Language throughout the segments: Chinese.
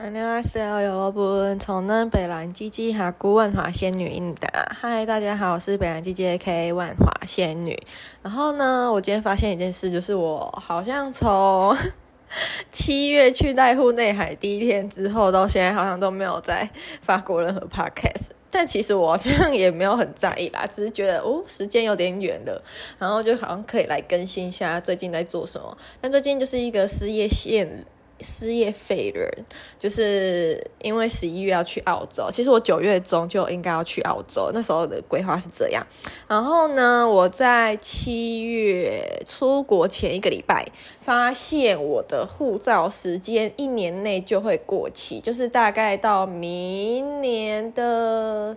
안녕하세요，여러분，从南北兰基基哈姑万华仙女应答。嗨，大家好，我是北兰基基 AK 万华仙女。然后呢，我今天发现一件事，就是我好像从七月去濑户内海第一天之后，到现在好像都没有再发过任何 podcast。但其实我好像也没有很在意啦，只是觉得哦，时间有点远了，然后就好像可以来更新一下最近在做什么。但最近就是一个失业线。 失业废人，就是因为十一月要去澳洲。其实我九月中就应该要去澳洲，那时候的规划是这样。然后呢，我在七月出国前一个礼拜，发现我的护照时间一年内就会过期，就是大概到明年的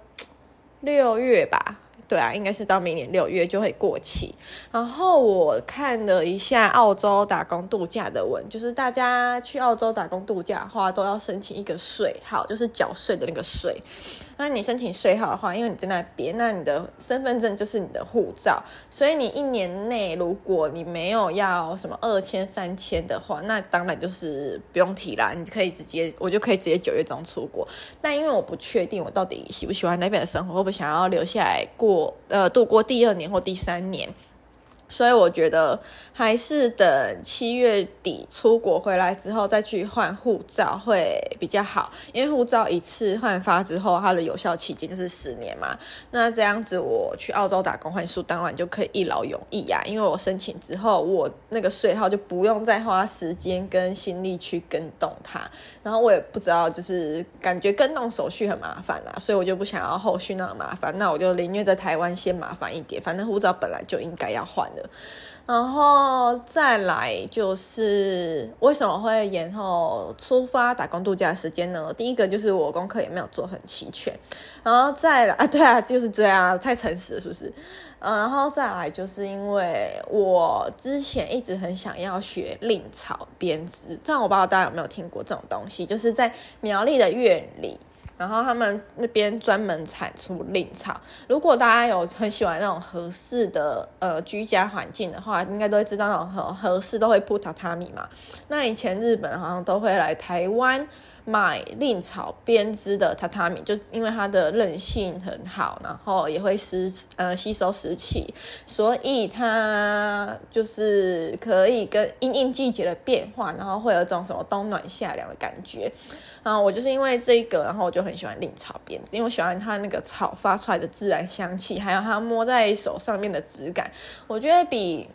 六月吧。对啊，应该是到明年六月就会过期。然后我看了一下澳洲打工度假的文，就是大家去澳洲打工度假的话，都要申请一个税号，就是缴税的那个税。那你申请税号的话，因为你在那边，那你的身份证就是你的护照，所以你一年内如果你没有要什么二签三签的话，那当然就是不用提啦，你可以直接，我就可以直接九月中出国。但因为我不确定我到底喜不喜欢那边的生活，会不会想要留下来过呃度过第二年或第三年。所以我觉得还是等七月底出国回来之后再去换护照会比较好，因为护照一次换发之后，它的有效期间就是十年嘛。那这样子我去澳洲打工换宿，当然就可以一劳永逸呀。因为我申请之后，我那个税号就不用再花时间跟心力去跟动它。然后我也不知道，就是感觉跟动手续很麻烦啦，所以我就不想要后续那么麻烦。那我就宁愿在台湾先麻烦一点，反正护照本来就应该要换的。然后再来就是为什么会延后出发打工度假的时间呢？第一个就是我功课也没有做很齐全，然后再来啊，对啊，就是这样，太诚实了，是不是？嗯，然后再来就是因为我之前一直很想要学蔺草编织，但我不知道大家有没有听过这种东西，就是在苗栗的院里。然后他们那边专门产出蔺草。如果大家有很喜欢那种合适的呃居家环境的话，应该都会知道那种合合适都会铺榻榻米嘛。那以前日本好像都会来台湾。买蔺草编织的榻榻米，就因为它的韧性很好，然后也会湿呃吸收湿气，所以它就是可以跟因应季节的变化，然后会有这种什么冬暖夏凉的感觉。然后我就是因为这个，然后我就很喜欢蔺草编织，因为我喜欢它那个草发出来的自然香气，还有它摸在手上面的质感，我觉得比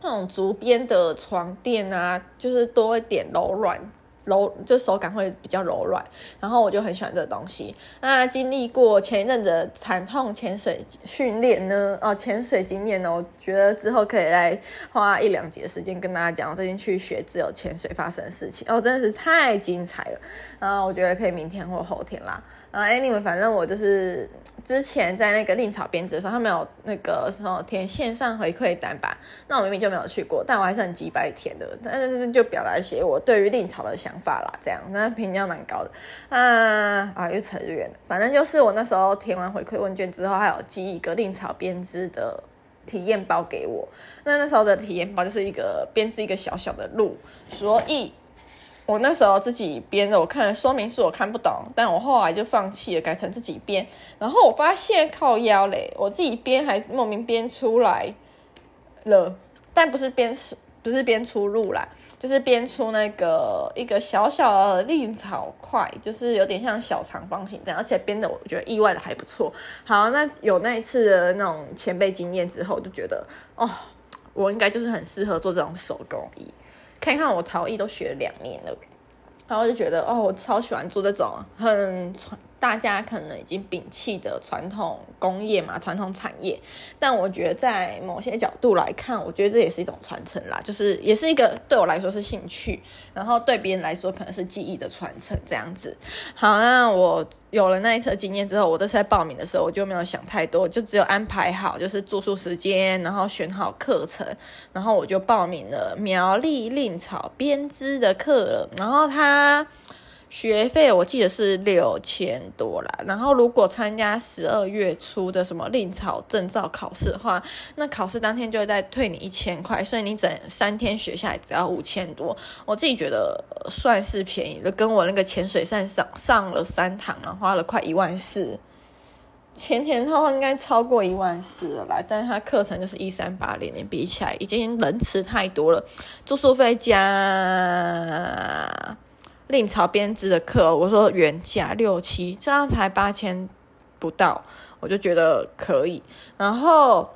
那种竹编的床垫啊，就是多一点柔软。柔就手感会比较柔软，然后我就很喜欢这个东西。那经历过前一阵子的惨痛潜水训练呢，哦，潜水经验呢，我觉得之后可以来花一两节时间跟大家讲我最近去学自由潜水发生的事情哦，真的是太精彩了。然后我觉得可以明天或后天啦。啊，anyway，反正我就是之前在那个令草编织的时候，他们有那个什么填线上回馈单吧。那我明明就没有去过，但我还是很机掰填的。但是就表达一些我对于令草的想法啦，这样那评价蛮高的。啊啊，又扯远了。反正就是我那时候填完回馈问卷之后，还有寄一个蔺草编织的体验包给我。那那时候的体验包就是一个编织一个小小的鹿，所以。我那时候自己编的，我看了说明书，我看不懂，但我后来就放弃了，改成自己编。然后我发现靠腰嘞，我自己编还莫名编出来了，但不是编，不是编出入啦，就是编出那个一个小小的蔺草块，就是有点像小长方形这样，而且编的我觉得意外的还不错。好，那有那一次的那种前辈经验之后，就觉得哦，我应该就是很适合做这种手工艺。看看我陶艺都学了两年了，然后就觉得哦，我超喜欢做这种很传。大家可能已经摒弃的传统工业嘛，传统产业，但我觉得在某些角度来看，我觉得这也是一种传承啦，就是也是一个对我来说是兴趣，然后对别人来说可能是技艺的传承这样子。好，那我有了那一次经验之后，我这次在报名的时候我就没有想太多，就只有安排好就是住宿时间，然后选好课程，然后我就报名了苗栗蔺草编织的课了，然后他。学费我记得是六千多啦，然后如果参加十二月初的什么另考证照考试的话，那考试当天就会再退你一千块，所以你整三天学下来只要五千多，我自己觉得算是便宜的，跟我那个潜水上上上了三堂，然花了快一万四，前前后后应该超过一万四了啦，但是他课程就是一三八零年比起来已经能吃太多了，住宿费加。另朝编织的课，我说原价六七，这样才八千不到，我就觉得可以。然后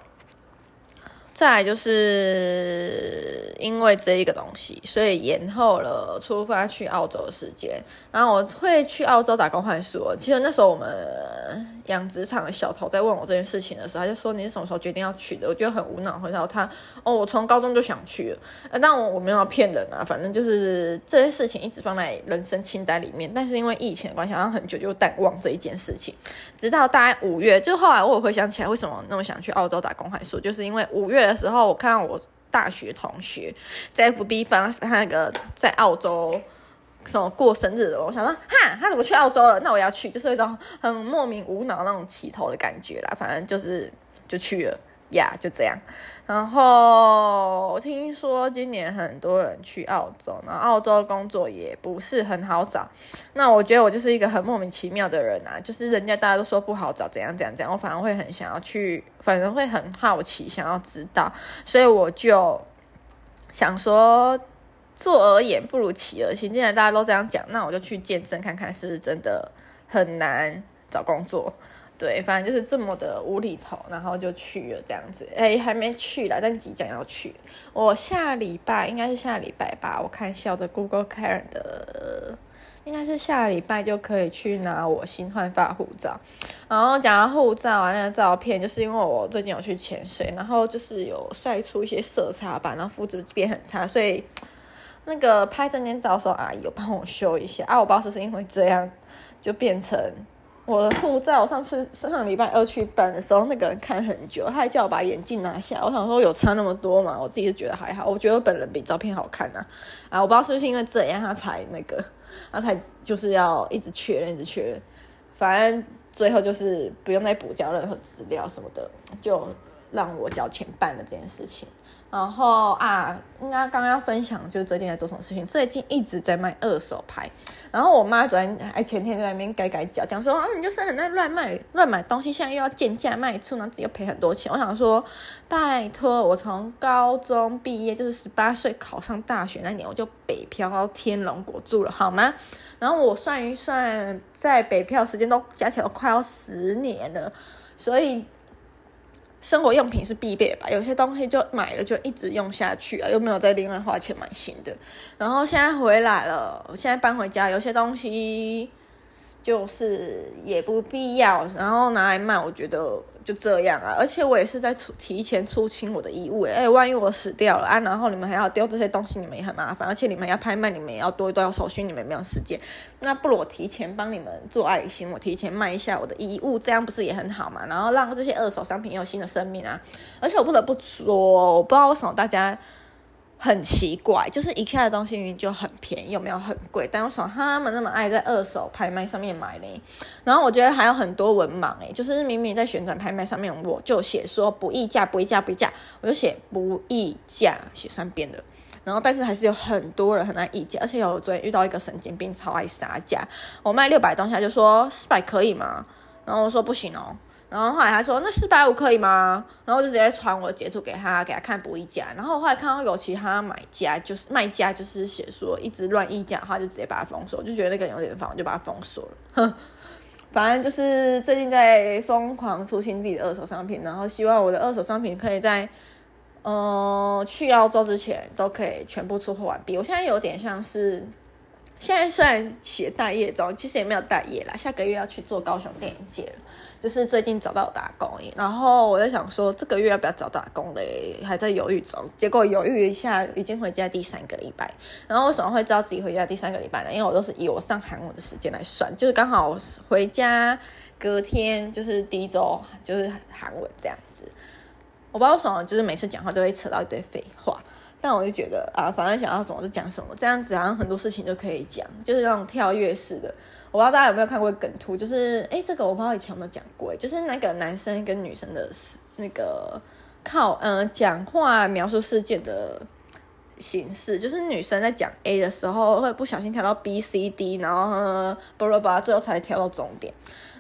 再来就是因为这一个东西，所以延后了出发去澳洲的时间。然后我会去澳洲打工换宿。其实那时候我们。养殖场的小头在问我这件事情的时候，他就说，你是什么时候决定要去的？我觉得很无脑，回答他哦，我从高中就想去了。呃，但我我没有骗人啊，反正就是这些事情一直放在人生清单里面。但是因为疫情的关系，好像很久就淡忘这一件事情。直到大概五月，就后来我回想起来，为什么那么想去澳洲打工换宿，就是因为五月的时候，我看到我大学同学在 FB 发他那个在澳洲。什么过生日的？我想说，哈，他怎么去澳洲了？那我要去，就是一种很莫名无脑那种起头的感觉啦。反正就是就去了呀就这样。然后听说今年很多人去澳洲，然后澳洲工作也不是很好找。那我觉得我就是一个很莫名其妙的人啊，就是人家大家都说不好找，怎样怎样怎样，我反而会很想要去，反正会很好奇，想要知道，所以我就想说。做而言不如起而行，既然大家都这样讲，那我就去见证看看，是不是真的很难找工作？对，反正就是这么的无厘头，然后就去了这样子。哎，还没去啦，但即将要去。我下礼拜应该是下礼拜吧，我看笑的 Google Calendar，应该是下礼拜就可以去拿我新换发护照。然后讲到护照啊，那个照片，就是因为我最近有去潜水，然后就是有晒出一些色差吧，然后肤质变很差，所以。那个拍证件照的时候，阿姨有帮我修一下啊，我不知道是不是因为这样，就变成我的护照。我上次上礼拜二去办的时候，那个人看很久，他还叫我把眼镜拿下。我想说有差那么多嘛，我自己是觉得还好。我觉得我本人比照片好看呐，啊，我不知道是不是因为这样，他才那个，他才就是要一直确认，一直确认。反正最后就是不用再补交任何资料什么的，就让我交钱办了这件事情。然后啊，应该刚刚要分享就是最近在做什么事情。最近一直在卖二手牌，然后我妈昨天还前天就在那边改改脚，讲说啊你就是很爱乱卖乱买东西，现在又要贱价卖出，然后自己又赔很多钱。我想说，拜托，我从高中毕业就是十八岁考上大学那年，我就北漂到天龙国住了，好吗？然后我算一算，在北漂时间都加起来都快要十年了，所以。生活用品是必备吧，有些东西就买了就一直用下去啊，又没有再另外花钱买新的。然后现在回来了，我现在搬回家，有些东西就是也不必要，然后拿来卖，我觉得。就这样啊，而且我也是在出提前出清我的衣物哎，万一我死掉了啊，然后你们还要丢这些东西，你们也很麻烦，而且你们要拍卖，你们也要多一段手续，你们没有时间。那不如我提前帮你们做爱心，我提前卖一下我的衣物，这样不是也很好嘛？然后让这些二手商品有新的生命啊！而且我不得不说，我不知道为什么大家。很奇怪，就是 IKEA 的东西明明就很便宜，又没有很贵，但为什么他们那么爱在二手拍卖上面买呢？然后我觉得还有很多文盲诶，就是明明在旋转拍卖上面，我就写说不议价，不议价，不议价，我就写不议价，写三遍的。然后但是还是有很多人很爱议价，而且有昨天遇到一个神经病，超爱杀价。我卖六百东西，他就说四百可以吗？然后我说不行哦。然后后来他说那四百五可以吗？然后就直接传我截图给他，给他看不议价。然后后来看到有其他买家，就是卖家，就是写说一直乱议价的话，就直接把他封锁。就觉得那个有点烦，我就把他封锁了。哼，反正就是最近在疯狂出清自己的二手商品，然后希望我的二手商品可以在嗯、去澳洲之前都可以全部出货完毕。我现在有点像是。现在虽然写待业中，其实也没有待业啦。下个月要去做高雄电影节了，就是最近找到打工，然后我在想说，这个月要不要找打工嘞？还在犹豫中。结果犹豫一下，已经回家第三个礼拜。然后为什么会知道自己回家第三个礼拜呢？因为我都是以我上韩文的时间来算，就是刚好回家隔天就是第一周，就是韩文这样子。我不知道为什么，就是每次讲话都会扯到一堆废话。但我就觉得啊，反正想要什么就讲什么，这样子好像很多事情就可以讲，就是那种跳跃式的。我不知道大家有没有看过梗图，就是哎，这个我不知道以前有没有讲过，就是那个男生跟女生的那个靠嗯、讲话描述事件的形式，就是女生在讲 A 的时候会不小心跳到 B、C、D，然后巴拉巴拉，最后才跳到终点。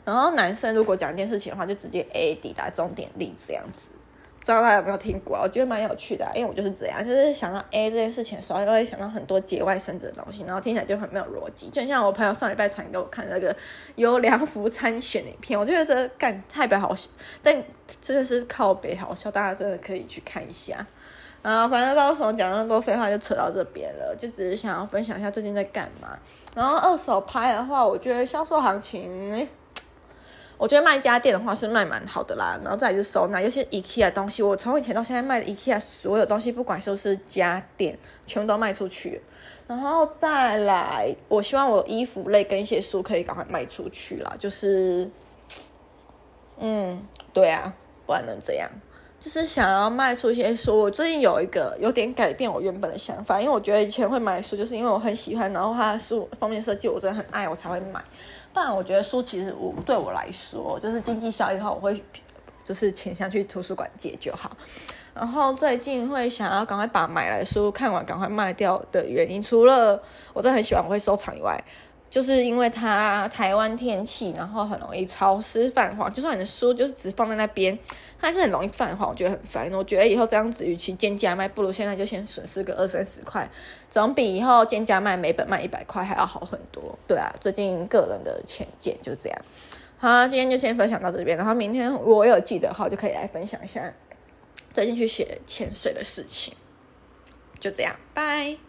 然后男生如果讲一件事情的话，就直接 A 抵达终点力这样子。不知道大家有没有听过？我觉得蛮有趣的，因为我就是这样，就是想到 A 这件事情的时候，就会想到很多节外生枝的东西，然后听起来就很没有逻辑。就像我朋友上礼拜传给我看那个优良福参选影片，我觉得这干太白好笑，但真的是靠北好笑，大家真的可以去看一下。啊，反正不知道为什么讲那么多废话，就扯到这边了，就只是想要分享一下最近在干嘛。然后二手拍的话，我觉得销售行情。我觉得卖家电的话是卖蛮好的啦，然后再来就是收纳，尤其是 IKEA 的东西，我从以前到现在卖的 IKEA 所有东西，不管是不是家电，全部都卖出去。然后再来，我希望我衣服类跟一些书可以赶快卖出去啦，就是，嗯，对啊，不然能怎样？就是想要卖出一些书。我最近有一个有点改变我原本的想法，因为我觉得以前会买书，就是因为我很喜欢，然后它的书方面设计我真的很爱，我才会买。但我觉得书其实我对我来说，就是经济效益的话，我会就是倾向去图书馆借就好。然后最近会想要赶快把买来的书看完，赶快卖掉的原因，除了我真的很喜欢，我会收藏以外。就是因为它台湾天气，然后很容易潮湿泛黄。就算你的书就是只放在那边，它还是很容易泛黄，我觉得很烦。我觉得以后这样子，与其贱价卖，不如现在就先损失个二三十块，总比以后贱价卖每本卖一百块还要好很多。对啊，最近个人的浅见就这样。好，今天就先分享到这边，然后明天我有记得好就可以来分享一下最近去学潜水的事情。就这样，拜。